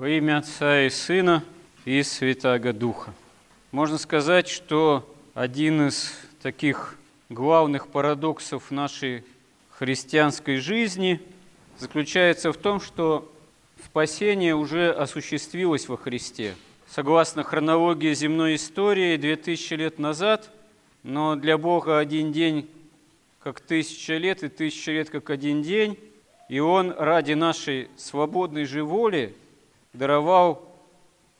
Во имя Отца и Сына и Святаго Духа. Можно сказать, что один из таких главных парадоксов нашей христианской жизни заключается в том, что спасение уже осуществилось во Христе. Согласно хронологии земной истории, 2000 лет назад, но для Бога один день как тысяча лет, и тысяча лет как один день, и Он ради нашей свободной же воли даровал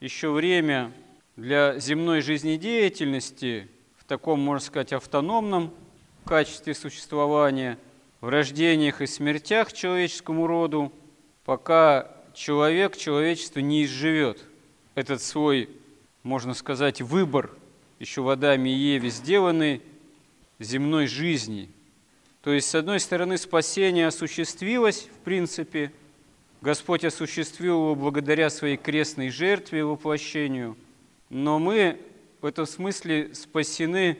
еще время для земной жизнедеятельности в таком, можно сказать, автономном качестве существования, в рождениях и смертях человеческому роду, пока человек, человечество не изживет этот свой, можно сказать, выбор, еще в Адаме и Еве сделанный земной жизни. То есть, с одной стороны, спасение осуществилось, в принципе, Господь осуществил его благодаря своей крестной жертве и воплощению, но мы в этом смысле спасены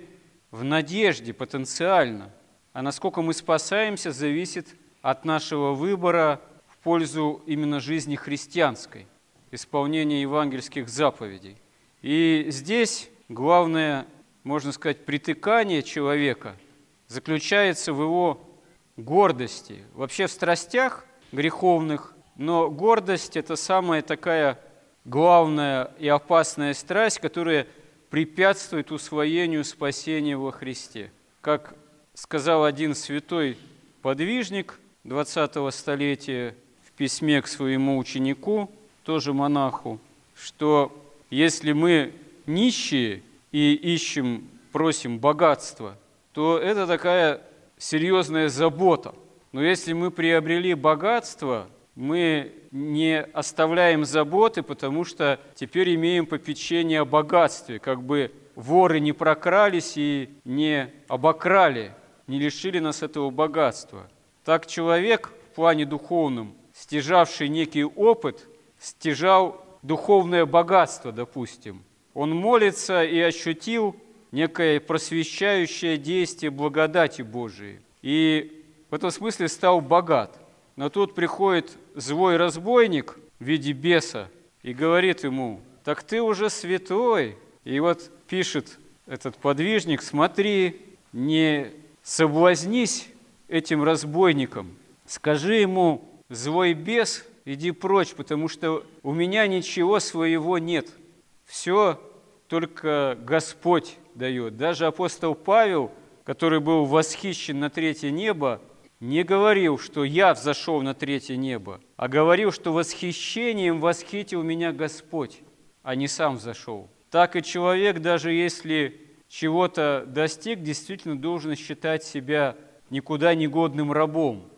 в надежде потенциально. А насколько мы спасаемся, зависит от нашего выбора в пользу именно жизни христианской, исполнения евангельских заповедей. И здесь главное, можно сказать, притыкание человека заключается в его гордости. Вообще в страстях греховных но гордость – это самая такая главная и опасная страсть, которая препятствует усвоению спасения во Христе. Как сказал один святой подвижник 20-го столетия в письме к своему ученику, тоже монаху, что если мы нищие и ищем, просим богатства, то это такая серьезная забота. Но если мы приобрели богатство – мы не оставляем заботы, потому что теперь имеем попечение о богатстве, как бы воры не прокрались и не обокрали, не лишили нас этого богатства. Так человек в плане духовном, стяжавший некий опыт, стяжал духовное богатство, допустим. Он молится и ощутил некое просвещающее действие благодати Божией. И в этом смысле стал богат. Но тут приходит злой разбойник в виде беса и говорит ему, так ты уже святой. И вот пишет этот подвижник, смотри, не соблазнись этим разбойником, скажи ему, злой бес, иди прочь, потому что у меня ничего своего нет. Все только Господь дает. Даже апостол Павел, который был восхищен на третье небо, не говорил, что я взошел на третье небо, а говорил, что восхищением восхитил меня Господь, а не сам взошел. Так и человек, даже если чего-то достиг, действительно должен считать себя никуда не годным рабом,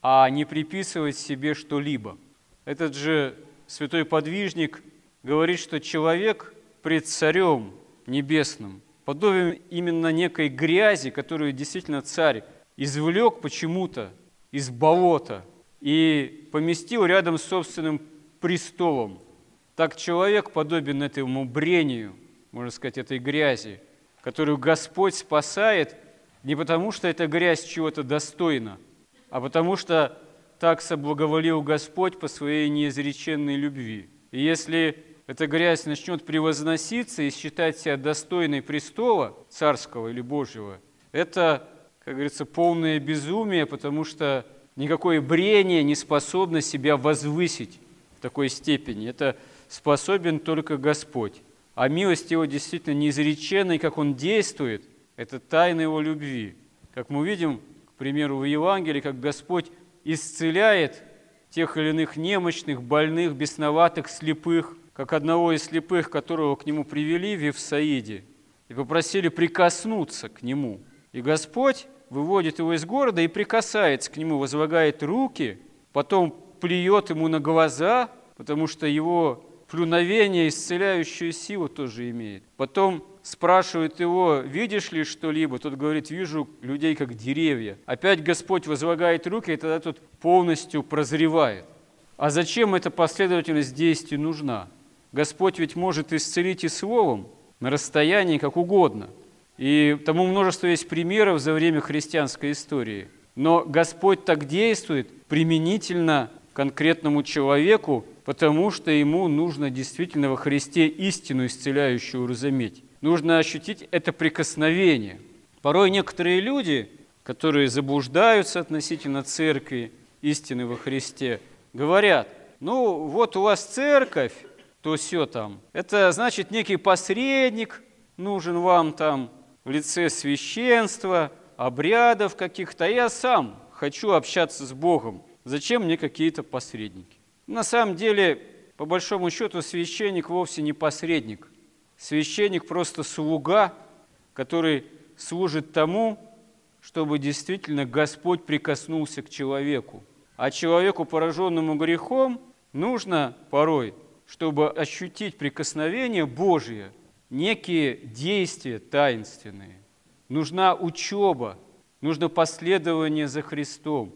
а не приписывать себе что-либо. Этот же святой подвижник говорит, что человек пред царем небесным подобен именно некой грязи, которую действительно царь извлек почему-то из болота и поместил рядом с собственным престолом. Так человек подобен этому брению, можно сказать, этой грязи, которую Господь спасает не потому, что эта грязь чего-то достойна, а потому что так соблаговолил Господь по своей неизреченной любви. И если эта грязь начнет превозноситься и считать себя достойной престола царского или Божьего, это как говорится, полное безумие, потому что никакое брение не способно себя возвысить в такой степени. Это способен только Господь. А милость Его действительно неизреченна, и как Он действует, это тайна Его любви. Как мы видим, к примеру, в Евангелии, как Господь исцеляет тех или иных немощных, больных, бесноватых, слепых, как одного из слепых, которого к Нему привели в Евсаиде, и попросили прикоснуться к Нему. И Господь выводит его из города и прикасается к нему, возлагает руки, потом плюет ему на глаза, потому что его плюновение исцеляющую силу тоже имеет. Потом спрашивает его, видишь ли что-либо? Тот говорит, вижу людей как деревья. Опять Господь возлагает руки, и тогда тот полностью прозревает. А зачем эта последовательность действий нужна? Господь ведь может исцелить и словом на расстоянии как угодно – и тому множество есть примеров за время христианской истории. Но Господь так действует применительно конкретному человеку, потому что ему нужно действительно во Христе истину исцеляющую разуметь. Нужно ощутить это прикосновение. Порой некоторые люди, которые заблуждаются относительно церкви, истины во Христе, говорят, ну вот у вас церковь, то все там. Это значит некий посредник нужен вам там в лице священства, обрядов каких-то. Я сам хочу общаться с Богом. Зачем мне какие-то посредники? На самом деле, по большому счету, священник вовсе не посредник. Священник просто слуга, который служит тому, чтобы действительно Господь прикоснулся к человеку. А человеку, пораженному грехом, нужно порой, чтобы ощутить прикосновение Божие, некие действия таинственные. Нужна учеба, нужно последование за Христом,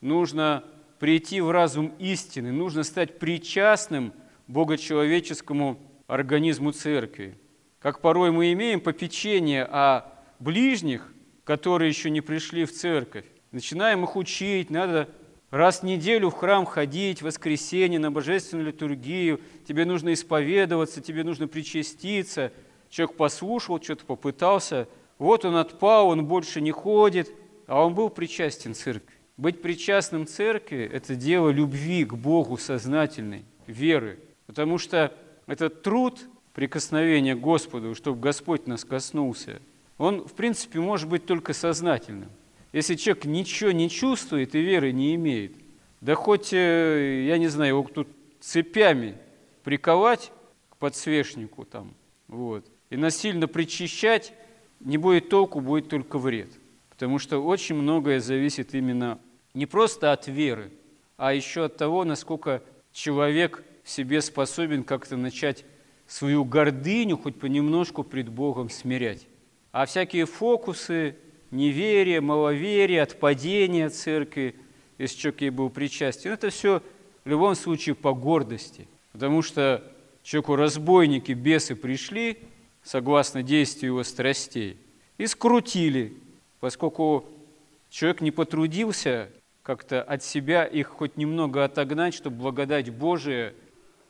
нужно прийти в разум истины, нужно стать причастным богочеловеческому организму церкви. Как порой мы имеем попечение о ближних, которые еще не пришли в церковь, начинаем их учить, надо раз в неделю в храм ходить, в воскресенье, на божественную литургию, тебе нужно исповедоваться, тебе нужно причаститься. Человек послушал, что-то попытался, вот он отпал, он больше не ходит, а он был причастен церкви. Быть причастным церкви – это дело любви к Богу сознательной, веры. Потому что этот труд прикосновения к Господу, чтобы Господь нас коснулся, он, в принципе, может быть только сознательным. Если человек ничего не чувствует и веры не имеет, да хоть, э, я не знаю, его тут цепями приковать к подсвечнику там, вот, и насильно причащать, не будет толку, будет только вред. Потому что очень многое зависит именно не просто от веры, а еще от того, насколько человек в себе способен как-то начать свою гордыню хоть понемножку пред Богом смирять. А всякие фокусы, неверие, маловерие, отпадение от церкви, если человек ей был причастен, это все в любом случае по гордости. Потому что человеку разбойники, бесы пришли, согласно действию его страстей, и скрутили, поскольку человек не потрудился как-то от себя их хоть немного отогнать, чтобы благодать Божия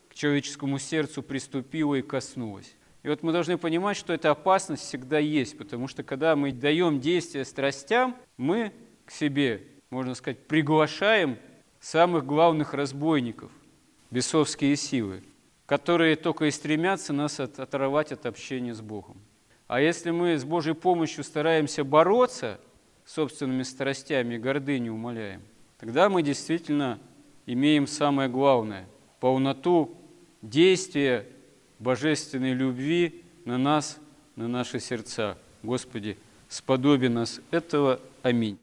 к человеческому сердцу приступила и коснулась. И вот мы должны понимать, что эта опасность всегда есть, потому что когда мы даем действие страстям, мы к себе, можно сказать, приглашаем самых главных разбойников, бесовские силы, которые только и стремятся нас от, оторвать от общения с Богом. А если мы с Божьей помощью стараемся бороться – собственными страстями и гордыню умоляем, тогда мы действительно имеем самое главное – полноту действия божественной любви на нас, на наши сердца. Господи, сподоби нас этого. Аминь.